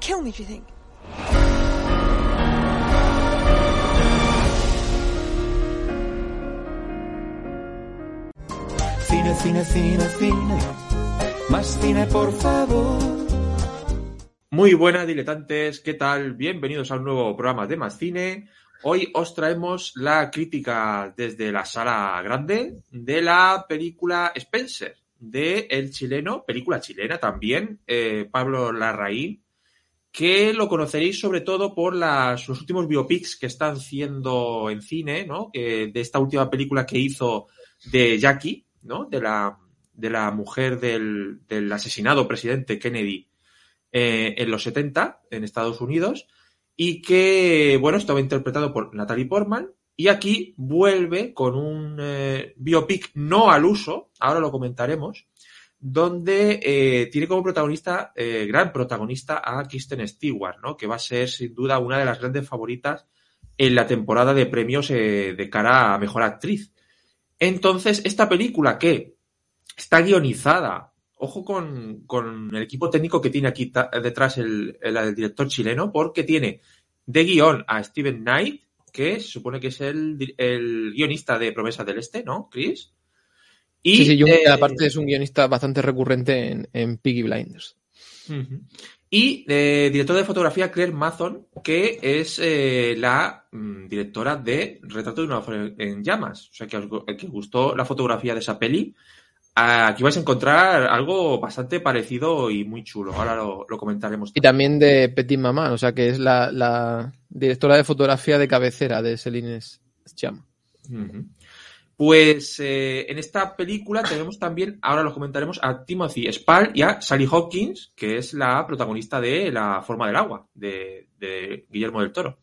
kill me, do you think? Cine, cine, cine, cine. Más cine, por favor. Muy buenas, diletantes. ¿Qué tal? Bienvenidos a un nuevo programa de Más Cine. Hoy os traemos la crítica desde la sala grande de la película Spencer, de el chileno, película chilena también, eh, Pablo Larraín, que lo conoceréis sobre todo por las, los últimos biopics que están haciendo en cine, ¿no? De esta última película que hizo de Jackie, ¿no? De la, de la mujer del, del asesinado presidente Kennedy eh, en los 70 en Estados Unidos y que, bueno, estaba interpretado por Natalie Portman y aquí vuelve con un eh, biopic no al uso, ahora lo comentaremos, donde eh, tiene como protagonista, eh, gran protagonista, a Kristen Stewart, ¿no? que va a ser sin duda una de las grandes favoritas en la temporada de premios eh, de cara a mejor actriz. Entonces, esta película que está guionizada, ojo con, con el equipo técnico que tiene aquí detrás el, el- director chileno, porque tiene de guion a Steven Knight, que se supone que es el, el guionista de Promesas del Este, ¿no, Chris? Y, sí, sí, Jung, eh, aparte es un guionista bastante recurrente en, en Piggy Blinders. Y eh, director de fotografía Claire Mason, que es eh, la mm, directora de Retrato de una mujer en llamas. O sea, que os, que os gustó la fotografía de esa peli. Aquí vais a encontrar algo bastante parecido y muy chulo. Ahora lo, lo comentaremos. Y también de Petit Maman, o sea que es la, la directora de fotografía de cabecera de Celine Sciamma. Ujú. Pues eh, en esta película tenemos también, ahora lo comentaremos, a Timothy Spall y a Sally Hawkins, que es la protagonista de La forma del agua, de, Guillermo del Toro.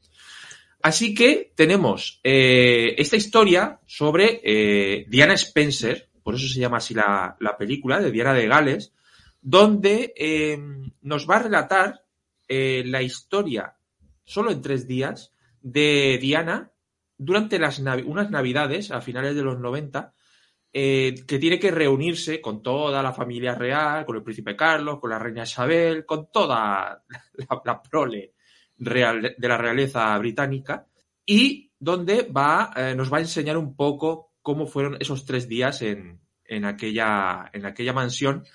Así que tenemos eh, esta historia sobre eh, Diana Spencer, por eso se llama así la, la película, de Diana de Gales, donde eh, nos va a relatar la historia, solo en tres días, de Diana durante las unas navidades a finales de los 90 eh, que tiene que reunirse con toda la familia real, con el príncipe Carlos, con la reina Isabel, con toda la, la prole real, de la realeza británica y donde va, eh, nos va a enseñar un poco cómo fueron esos tres días en, en, aquella, en aquella mansión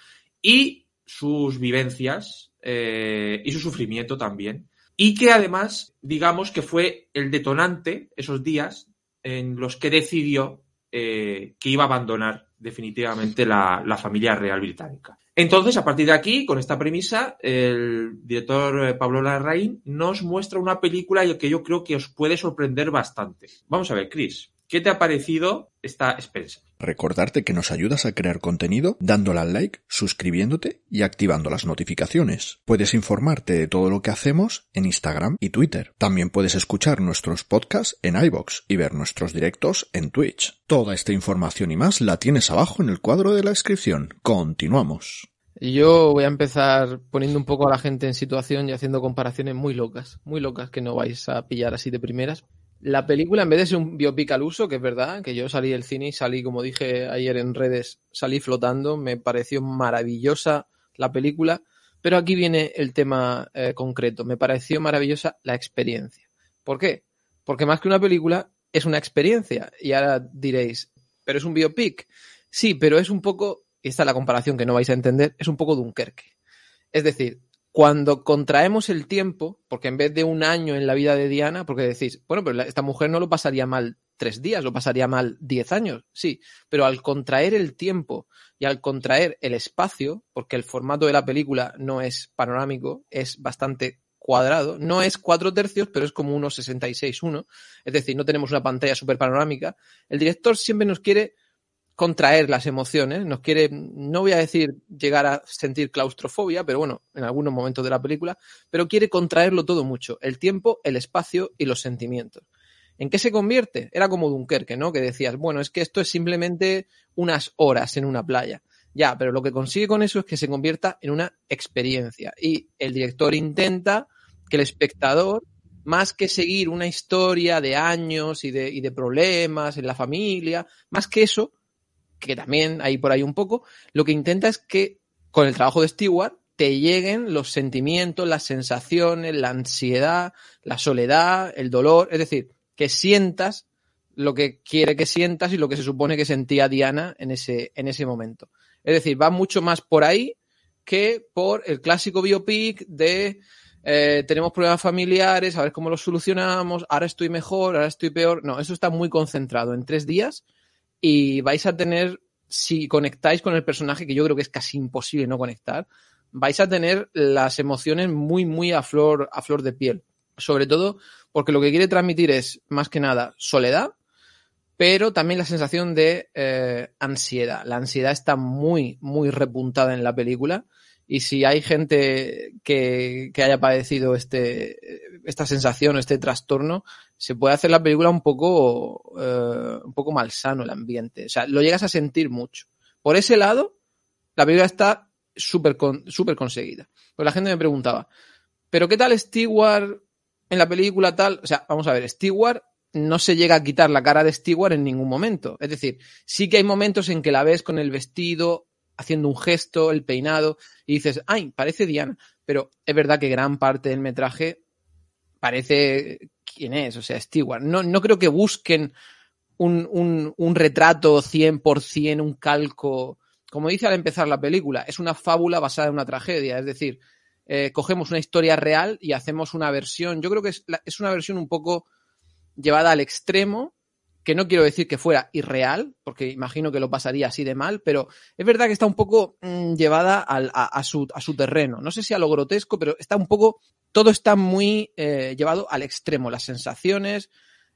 y sus vivencias eh, y su sufrimiento también. Y que además, digamos que fue el detonante esos días en los que decidió eh, que iba a abandonar definitivamente la, la familia real británica. Entonces, a partir de aquí, con esta premisa, el director eh, Pablo Larraín nos muestra una película que yo creo que os puede sorprender bastante. Vamos a ver, Chris, ¿qué te ha parecido esta Spencer? Recordarte que nos ayudas a crear contenido dándole al like, suscribiéndote y activando las notificaciones. Puedes informarte de todo lo que hacemos en Instagram y Twitter. También puedes escuchar nuestros podcasts en iBox y ver nuestros directos en Twitch. Toda esta información y más la tienes abajo en el cuadro de la descripción. Continuamos. Yo voy a empezar poniendo un poco a la gente en situación y haciendo comparaciones muy locas, muy locas que no vais a pillar así de primeras. La película, en vez de ser un biopic al uso, que es verdad, que yo salí del cine y salí, como dije ayer en redes, salí flotando, me pareció maravillosa la película, pero aquí viene el tema eh, concreto, me pareció maravillosa la experiencia. ¿Por qué? Porque más que una película, es una experiencia. Y ahora diréis, ¿pero es un biopic? Sí, pero es un poco, y esta es la comparación que no vais a entender, es un poco Dunkerque. Es decir, cuando contraemos el tiempo, porque en vez de un año en la vida de Diana, porque decís, bueno, pero esta mujer no lo pasaría mal tres días, lo pasaría mal diez años, sí, pero al contraer el tiempo y al contraer el espacio, porque el formato de la película no es panorámico, es bastante cuadrado, no es cuatro tercios, pero es como 1,66,1, es decir, no tenemos una pantalla súper panorámica, el director siempre nos quiere contraer las emociones, nos quiere, no voy a decir llegar a sentir claustrofobia, pero bueno, en algunos momentos de la película, pero quiere contraerlo todo mucho, el tiempo, el espacio y los sentimientos. ¿En qué se convierte? Era como Dunkerque, ¿no? Que decías, bueno, es que esto es simplemente unas horas en una playa. Ya, pero lo que consigue con eso es que se convierta en una experiencia. Y el director intenta que el espectador, más que seguir una historia de años y de, y de problemas en la familia, más que eso, que también hay por ahí un poco, lo que intenta es que con el trabajo de Stewart te lleguen los sentimientos, las sensaciones, la ansiedad, la soledad, el dolor, es decir, que sientas lo que quiere que sientas y lo que se supone que sentía Diana en ese, en ese momento. Es decir, va mucho más por ahí que por el clásico biopic de eh, tenemos problemas familiares, a ver cómo los solucionamos, ahora estoy mejor, ahora estoy peor. No, eso está muy concentrado en tres días y vais a tener, si conectáis con el personaje, que yo creo que es casi imposible no conectar, vais a tener las emociones muy, muy a flor, a flor de piel. Sobre todo porque lo que quiere transmitir es, más que nada, soledad, pero también la sensación de eh, ansiedad. La ansiedad está muy, muy repuntada en la película. Y si hay gente que, que haya padecido este, esta sensación, este trastorno, se puede hacer la película un poco, eh, un poco malsano el ambiente. O sea, lo llegas a sentir mucho. Por ese lado, la película está súper conseguida. Pues la gente me preguntaba, ¿pero qué tal Stewart en la película tal? O sea, vamos a ver, Stewart no se llega a quitar la cara de Stewart en ningún momento. Es decir, sí que hay momentos en que la ves con el vestido, haciendo un gesto, el peinado, y dices, ay, parece Diana. Pero es verdad que gran parte del metraje parece quién es, o sea, Stewart. No, no creo que busquen un, un, un retrato 100%, un calco. Como dice al empezar la película, es una fábula basada en una tragedia. Es decir, eh, cogemos una historia real y hacemos una versión. Yo creo que es, es una versión un poco llevada al extremo, que no quiero decir que fuera irreal, porque imagino que lo pasaría así de mal, pero es verdad que está un poco mmm, llevada a, su, a, su, terreno. No sé si a lo grotesco, pero está un poco, todo está muy eh, llevado al extremo. Las sensaciones,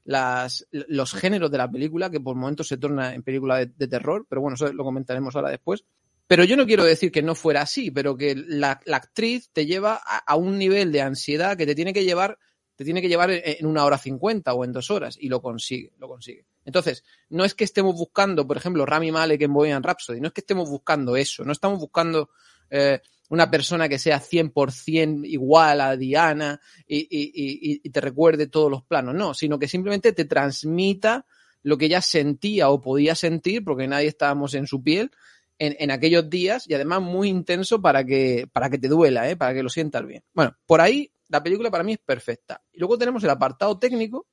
las, los géneros de la película, que por momentos se torna en película de, terror, pero bueno, eso lo comentaremos ahora después. Pero yo no quiero decir que no fuera así, pero que la, la actriz te lleva a un nivel de ansiedad que te tiene que llevar te tiene que llevar en una hora cincuenta o en dos horas y lo consigue, lo consigue. Entonces, no es que estemos buscando, por ejemplo, Rami Malek en Bohemian Rhapsody, no es que estemos buscando eso, no estamos buscando eh, una persona que sea 100% igual a Diana y, y, y, y, te recuerde todos los planos, no, sino que simplemente te transmita lo que ella sentía o podía sentir, porque nadie estábamos en su piel, en, en, aquellos días y además muy intenso para que, para que te duela, ¿eh? para que lo sientas bien. Bueno, por ahí la película para mí es perfecta. Y luego tenemos el apartado técnico,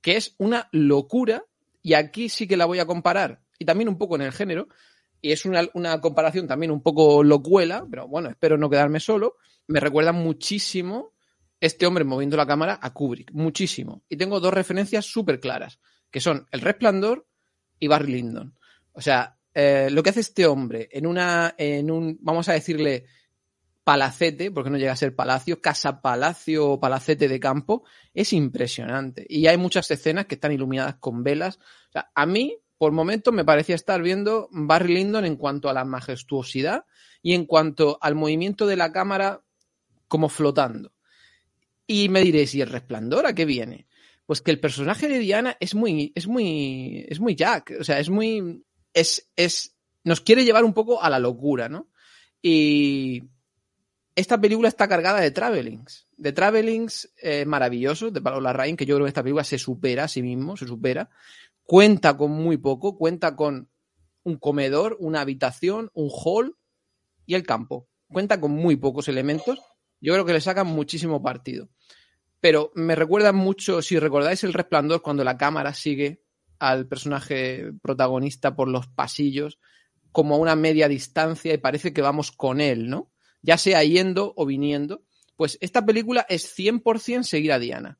que es una locura, y aquí sí que la voy a comparar, y también un poco en el género, y es una, una comparación también un poco locuela, pero bueno, espero no quedarme solo. Me recuerda muchísimo este hombre moviendo la cámara a Kubrick, muchísimo. Y tengo dos referencias súper claras, que son El Resplandor y Barry Lyndon. O sea, eh, lo que hace este hombre en una, en un, vamos a decirle, palacete, porque no llega a ser palacio, casa palacio o palacete de campo, es impresionante. Y hay muchas escenas que están iluminadas con velas. O sea, a mí, por momentos, me parecía estar viendo Barry Lyndon en cuanto a la majestuosidad y en cuanto al movimiento de la cámara como flotando. Y me diréis, ¿y el resplandor a qué viene? Pues que el personaje de Diana es muy, es muy, es muy Jack. O sea, es muy, es, es, nos quiere llevar un poco a la locura, ¿no? Y, esta película está cargada de travelings, de travelings eh, maravillosos de Pablo Larraín, que yo creo que esta película se supera a sí mismo, se supera. Cuenta con muy poco, cuenta con un comedor, una habitación, un hall y el campo. Cuenta con muy pocos elementos. Yo creo que le sacan muchísimo partido. Pero me recuerda mucho, si recordáis el resplandor, cuando la cámara sigue al personaje protagonista por los pasillos, como a una media distancia y parece que vamos con él, ¿no? Ya sea yendo o viniendo, pues esta película es 100% seguir a Diana.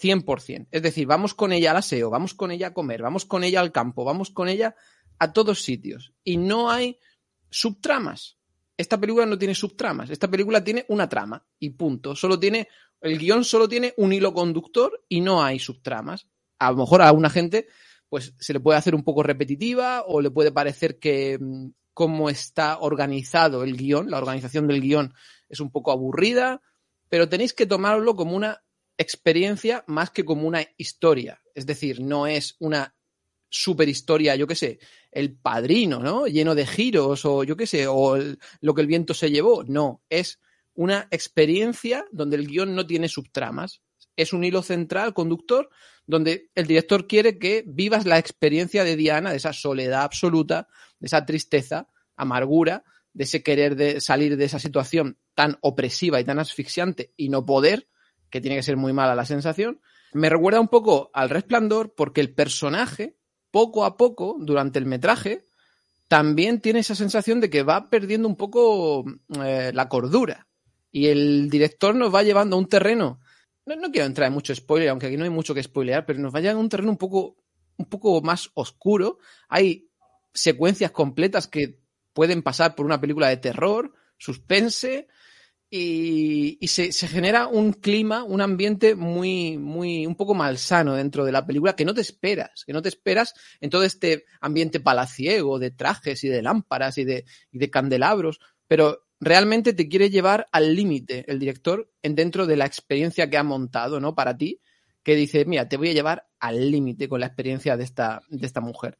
100%. Es decir, vamos con ella al aseo, vamos con ella a comer, vamos con ella al campo, vamos con ella a todos sitios. Y no hay subtramas. Esta película no tiene subtramas. Esta película tiene una trama y punto. Solo tiene, el guion solo tiene un hilo conductor y no hay subtramas. A lo mejor a alguna gente pues se le puede hacer un poco repetitiva o le puede parecer que mm, cómo está organizado el guion, la organización del guion es un poco aburrida, pero tenéis que tomarlo como una experiencia más que como una historia. Es decir, no es una super historia, yo qué sé, el padrino, ¿no? Lleno de giros o yo qué sé, o lo que el viento se llevó. No, es una experiencia donde el guion no tiene subtramas. Es un hilo central, conductor, donde el director quiere que vivas la experiencia de Diana, de esa soledad absoluta, de esa tristeza, amargura, de ese querer de salir de esa situación tan opresiva y tan asfixiante y no poder, que tiene que ser muy mala la sensación. Me recuerda un poco al resplandor porque el personaje, poco a poco, durante el metraje, también tiene esa sensación de que va perdiendo un poco eh, la cordura. Y el director nos va llevando a un terreno. No, no quiero entrar en mucho spoiler, aunque aquí no hay mucho que spoilear, pero nos va llevando a un terreno un poco, un poco más oscuro. Hay secuencias completas que pueden pasar por una película de terror, suspense, y, se, genera un clima, un ambiente muy, muy, un poco malsano dentro de la película que no te esperas, que no te esperas en todo este ambiente palaciego de trajes y de lámparas y de, candelabros, pero realmente te quiere llevar al límite el director en dentro de la experiencia que ha montado, ¿no? Para ti, que dice, mira, te voy a llevar al límite con la experiencia de esta, de esta mujer.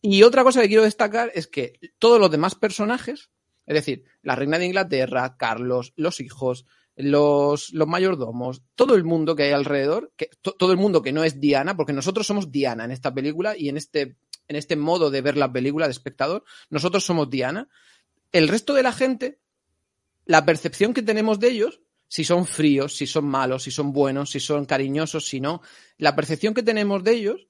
Y otra cosa que quiero destacar es que todos los demás personajes, es decir, la reina de Inglaterra, Carlos, los hijos, los, los mayordomos, todo el mundo que hay alrededor, que, to- todo el mundo que no es Diana, porque nosotros somos Diana en esta película y en este, en este modo de ver la película de espectador, nosotros somos Diana. El resto de la gente, la percepción que tenemos de ellos, si son fríos, si son malos, si son buenos, si son cariñosos, si no, la percepción que tenemos de ellos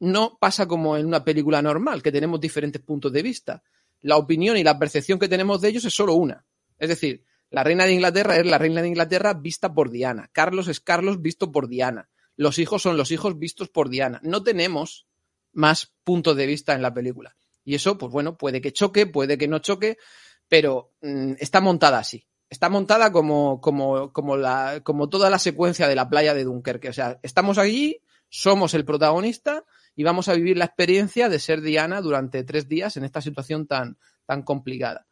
no pasa como en una película normal, que tenemos diferentes puntos de vista. La opinión y la percepción que tenemos de ellos es solo una. Es decir, la reina de Inglaterra es la reina de Inglaterra vista por Diana. Carlos es Carlos visto por Diana. Los hijos son los hijos vistos por Diana. No tenemos más puntos de vista en la película. Y eso, pues bueno, puede que choque, puede que no choque, pero mm, está montada así. Está montada como, como, como, la, como toda la secuencia de la playa de Dunkerque. O sea, estamos allí, somos el protagonista y vamos a vivir la experiencia de ser Diana durante tres días en esta situación tan, tan complicada.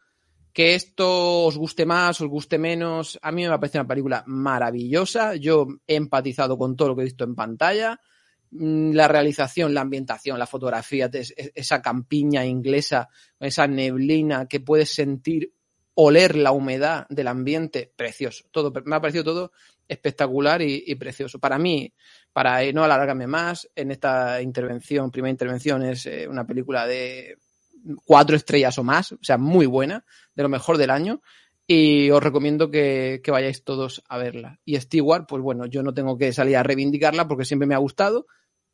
Que esto os guste más, os guste menos, a mí me parece una película maravillosa. Yo he empatizado con todo lo que he visto en pantalla. Mm, La realización, la ambientación, la fotografía, es- es- esa campiña inglesa, esa neblina que puedes sentir, oler la humedad del ambiente, precioso. Todo, me ha parecido todo espectacular y, precioso. Para mí, para eh, no alargarme más, en esta intervención, primera intervención, es eh, una película de cuatro estrellas o más, o sea, muy buena, de lo mejor del año. Y os recomiendo que, que vayáis todos a verla. Y Stewart, pues bueno, yo no tengo que salir a reivindicarla porque siempre me ha gustado,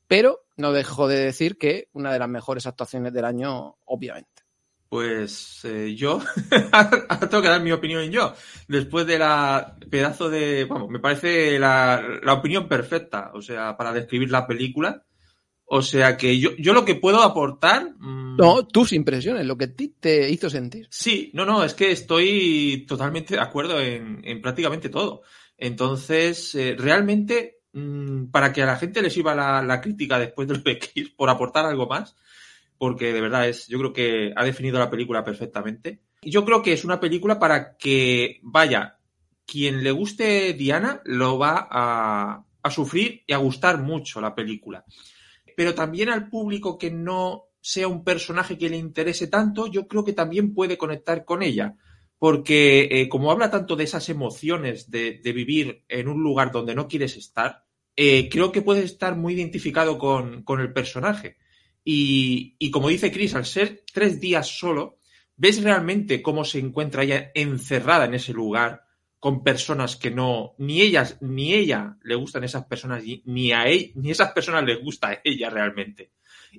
pero no dejo de decir que una de las mejores actuaciones del año, obviamente. Pues eh, yo tengo que dar mi opinión yo. Después de la pedazo de. Bueno, me parece la, la opinión perfecta, o sea, para describir la película. O sea que yo, yo lo que puedo aportar. mm, No, tus impresiones, lo que a ti te hizo sentir. Sí, no, no, es que estoy totalmente de acuerdo en, en prácticamente todo. Entonces, eh, realmente, mm, para que a la gente le sirva la, la crítica después de lo de Kiss, por aportar algo más, porque de verdad es, yo creo que ha definido la película perfectamente. Yo creo que es una película para que, vaya, quien le guste Diana lo va a, sufrir y a gustar mucho la película. Pero también al público que no sea un personaje que le interese tanto, yo creo que también puede conectar con ella. Porque eh, como habla tanto de esas emociones de, vivir en un lugar donde no quieres estar, eh, creo que puedes estar muy identificado con el personaje. Y, como dice Chris, al ser tres días solo, ves realmente cómo se encuentra ella encerrada en ese lugar con personas que no, ni ellas, ni ella le gustan esas personas, ni a ella, ni esas personas les gusta a ella realmente.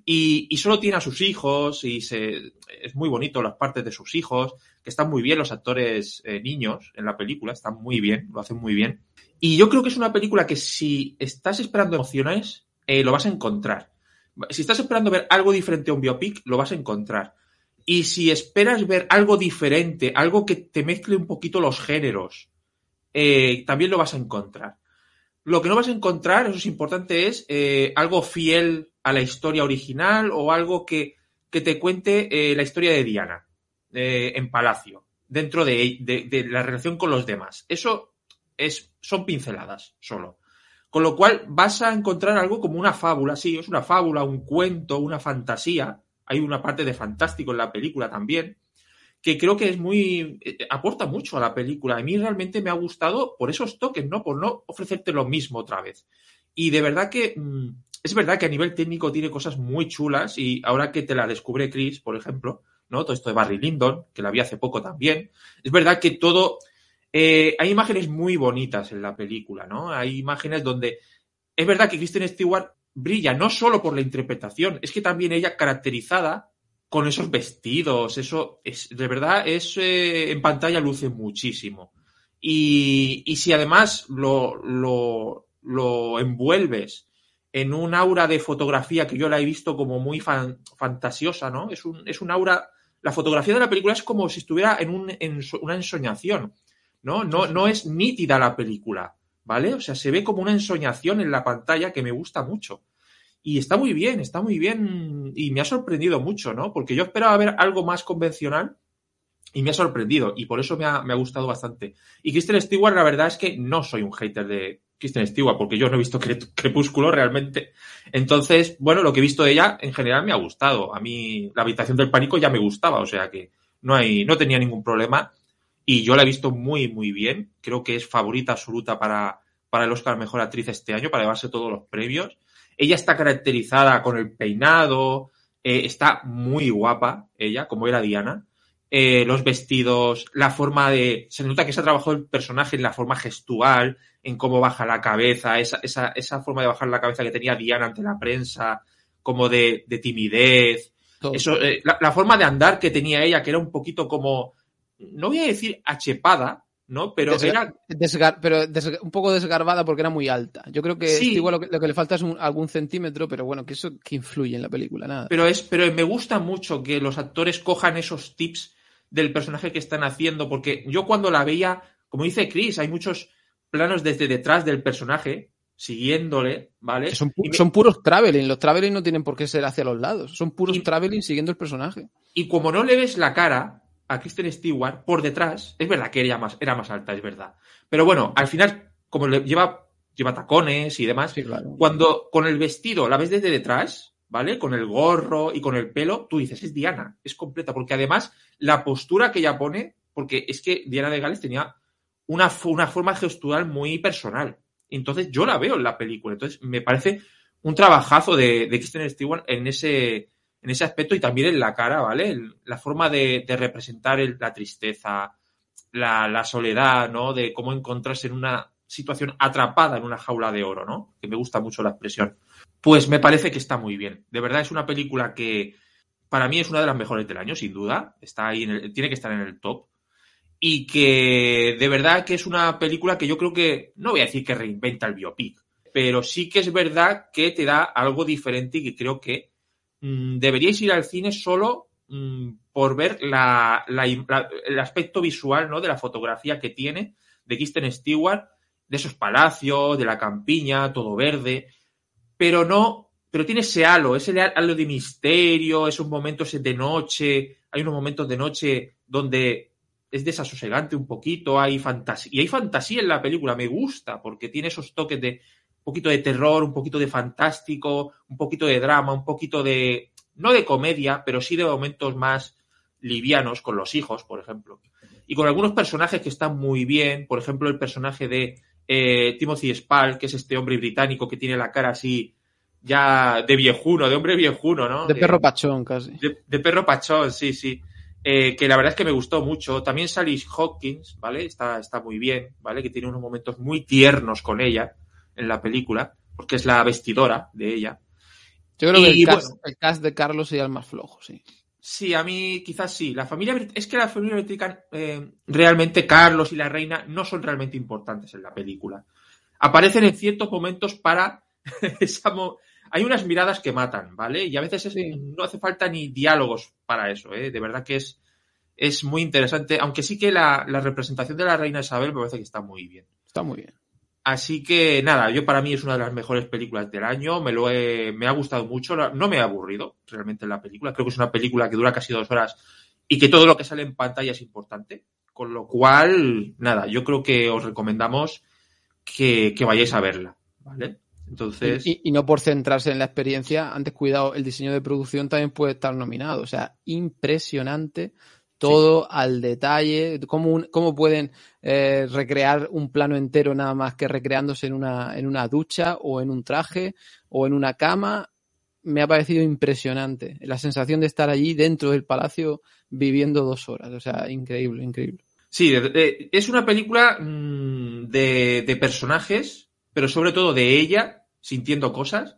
Y, y, solo tiene a sus hijos y se, es muy bonito las partes de sus hijos, que están muy bien los actores eh, niños en la película, están muy bien, lo hacen muy bien. Y yo creo que es una película que si estás esperando emociones, eh, lo vas a encontrar. Si estás esperando ver algo diferente a un biopic, lo vas a encontrar. Y si esperas ver algo diferente, algo que te mezcle un poquito los géneros, eh, también lo vas a encontrar. Lo que no vas a encontrar, eso es importante, es eh, algo fiel a la historia original o algo que, que te cuente eh, la historia de Diana en Palacio, dentro de, de, de, la relación con los demás. Eso es, son pinceladas solo. Con lo cual vas a encontrar algo como una fábula, sí, es una fábula, un cuento, una fantasía. Hay una parte de fantástico en la película también, que creo que es muy. Eh, aporta mucho a la película. A mí realmente me ha gustado por esos toques, ¿no? Por no ofrecerte lo mismo otra vez. Y de verdad que. Mmm, es verdad que a nivel técnico tiene cosas muy chulas y ahora que te la descubre Chris, por ejemplo, ¿no? Todo esto de Barry Lyndon, que la vi hace poco también. Es verdad que todo. Eh, hay imágenes muy bonitas en la película, ¿no? Hay imágenes donde. Es verdad que Kristen Stewart brilla no solo por la interpretación, es que también ella caracterizada con esos vestidos, eso es, de verdad, es eh, en pantalla luce muchísimo. Y, si además lo, lo, lo, envuelves en un aura de fotografía que yo la he visto como muy fan, fantasiosa, ¿no? Es un, es un aura. La fotografía de la película es como si estuviera en, un, en una ensoñación, ¿no? No, no es nítida la película, ¿vale? O sea, se ve como una ensoñación en la pantalla que me gusta mucho. Y está muy bien, está muy bien y me ha sorprendido mucho, ¿no? Porque yo esperaba ver algo más convencional y me ha sorprendido y por eso me ha, me ha gustado bastante. Y Kristen Stewart, la verdad es que no soy un hater de Kristen Stewart porque yo no he visto Crepúsculo realmente. Entonces, bueno, lo que he visto de ella en general me ha gustado. A mí la habitación del pánico ya me gustaba, o sea que no hay, no tenía ningún problema y yo la he visto muy, muy bien. Creo que es favorita absoluta para, para el Oscar Mejor Actriz este año, para llevarse todos los premios. Ella está caracterizada con el peinado, eh, está muy guapa, ella, como era Diana. Eh, los vestidos, la forma de. Se nota que se ha trabajado el personaje en la forma gestual, en cómo baja la cabeza, esa, esa, esa forma de bajar la cabeza que tenía Diana ante la prensa, como de, de timidez. Todo. Eso, eh, la, la, forma de andar que tenía ella, que era un poquito como. No voy a decir achepada, ¿no? Pero Desgar era. Desgar pero un poco desgarbada porque era muy alta. Yo creo que Sí. igual lo que, lo que le falta es un- algún centímetro, pero bueno, que eso que influye en la película, nada. Pero es, pero me gusta mucho que los actores cojan esos tips del personaje que están haciendo, porque yo cuando la veía, como dice Chris, hay muchos planos desde detrás del personaje, siguiéndole, ¿vale? Son, pu- Y me- son puros traveling. Los traveling no tienen por qué ser hacia los lados. Son puros Y- traveling siguiendo el personaje. Y como no le ves la cara a Kristen Stewart por detrás, es verdad que era más, era más alta, es verdad. Pero bueno, al final, como le lleva, lleva tacones y demás, Sí, claro. cuando con el vestido la ves desde detrás, ¿vale? Con el gorro y con el pelo, tú dices, es Diana, es completa, porque además la postura que ella pone, porque es que Diana de Gales tenía una, una forma gestual muy personal. Entonces yo la veo en la película. Entonces me parece un trabajazo de, de Kristen Stewart en ese, en ese aspecto y también en la cara, ¿vale? El- la forma de, representar la tristeza, la, la soledad, ¿no? De cómo encontrarse en una situación atrapada en una jaula de oro, ¿no? Que me gusta mucho la expresión. Pues me parece que está muy bien. De verdad es una película que para mí es una de las mejores del año, sin duda. Está ahí, en el- tiene que estar en el top. Y que de verdad que es una película que yo creo que, no voy a decir que reinventa el biopic, pero sí que es verdad que te da algo diferente y que creo que mm, deberíais ir al cine solo mm, por ver el aspecto visual ¿no? de la fotografía que tiene de Kristen Stewart, de esos palacios, de la campiña, todo verde, pero no, pero tiene ese halo, ese halo de misterio, esos momentos de noche, hay unos momentos de noche donde es desasosegante un poquito, hay fantasía, y hay fantasía en la película, me gusta, porque tiene esos toques de poquito de terror, un poquito de fantástico, un poquito de drama, un poquito de, no de comedia, pero sí de momentos más livianos con los hijos, por ejemplo. Y con algunos personajes que están muy bien, por ejemplo, el personaje de eh, Timothy Spall, que es este hombre británico que tiene la cara así ya de viejuno, de hombre viejuno, ¿no? De perro pachón, casi. de, de perro pachón, sí, sí. Eh, que la verdad es que me gustó mucho. También Sally Hawkins, ¿vale? Está, está muy bien, ¿vale? Que tiene unos momentos muy tiernos con ella en la película, porque es la vestidora de ella. Yo creo que el cast, bueno. el cast de Carlos sería el más flojo, sí. Sí, a mí quizás sí. La familia es que la familia británica eh, realmente Carlos y la reina no son realmente importantes en la película. Aparecen en ciertos momentos para esa mo- hay unas miradas que matan, ¿vale? Y a veces es- Sí. no hace falta ni diálogos para eso, ¿eh? De verdad que es es muy interesante, aunque sí que la, la representación de la reina Isabel me parece que está muy bien. Está muy bien. Así que nada, yo para mí es una de las mejores películas del año, me lo he, me ha gustado mucho, no me ha aburrido realmente la película, creo que es una película que dura casi dos horas y que todo lo que sale en pantalla es importante, con lo cual, nada, yo creo que os recomendamos que, que vayáis a verla, ¿vale? Entonces... Y, y, no por centrarse en la experiencia, antes cuidado, el diseño de producción también puede estar nominado, o sea, impresionante todo sí. al detalle, cómo, cómo pueden eh, recrear un plano entero nada más que recreándose en una, en una ducha o en un traje o en una cama. Me ha parecido impresionante la sensación de estar allí dentro del palacio viviendo dos horas. O sea, increíble, increíble. Sí, es una película mm, de, de personajes, pero sobre todo de ella sintiendo cosas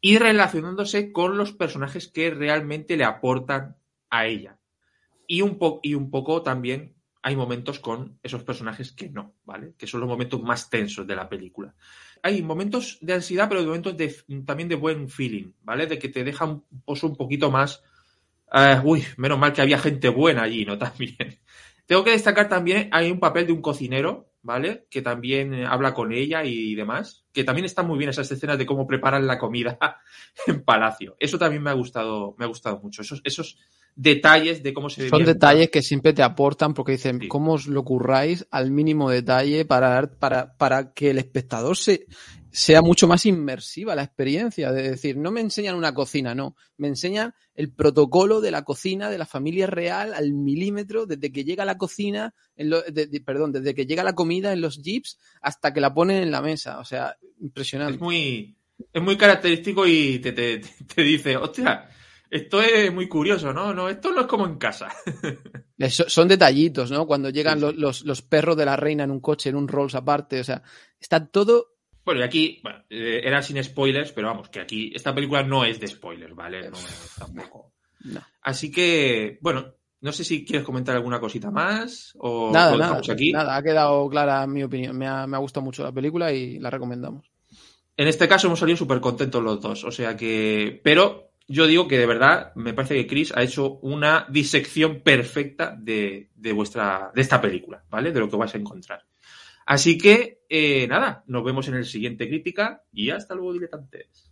y relacionándose con los personajes que realmente le aportan a ella. Y un, po y un poco también hay momentos con esos personajes que no, ¿vale? Que son los momentos más tensos de la película. Hay momentos de ansiedad, pero momentos también de buen feeling, ¿vale? De que te deja un pozo un poquito más. Uh, uy, menos mal que había gente buena allí, ¿no? También. Tengo que destacar también, hay un papel de un cocinero, ¿vale? Que también habla con ella y demás. Que también están muy bien esas escenas de cómo preparan la comida en Palacio. Eso también me ha gustado, me ha gustado mucho. Esos, esos detalles de cómo se Son detalles que siempre te aportan porque dicen, sí. ¿cómo os lo curráis al mínimo detalle para, para, para que el espectador se, sea mucho más inmersiva la experiencia? De decir, no me enseñan una cocina, no. Me enseñan el protocolo de la cocina de la familia real al milímetro, desde que llega la cocina, en lo, de, de, perdón, desde que llega la comida en los jeeps hasta que la ponen en la mesa. O sea, impresionante. Es muy, es muy característico y te, te, te dice, hostia, esto es muy curioso, ¿no? no esto no es como en casa. Eso, son detallitos, ¿no? Cuando llegan sí, sí. Los, los, los, perros de la reina en un coche, en un Rolls aparte, o sea, está todo... Bueno, y aquí, bueno, eh, era sin spoilers, pero vamos, que aquí esta película no es de spoilers, ¿vale? No, tampoco. No. Así que, bueno, no sé si quieres comentar alguna cosita más o nada, nada, aquí. Nada, ha quedado clara mi opinión. Me ha, me ha gustado mucho la película y la recomendamos. En este caso hemos salido súper contentos los dos, o sea que... Pero yo digo que de verdad me parece que Chris ha hecho una disección perfecta de, de, vuestra, de esta película, ¿vale? De lo que vais a encontrar. Así que, eh, nada, nos vemos en el siguiente crítica y hasta luego, diletantes.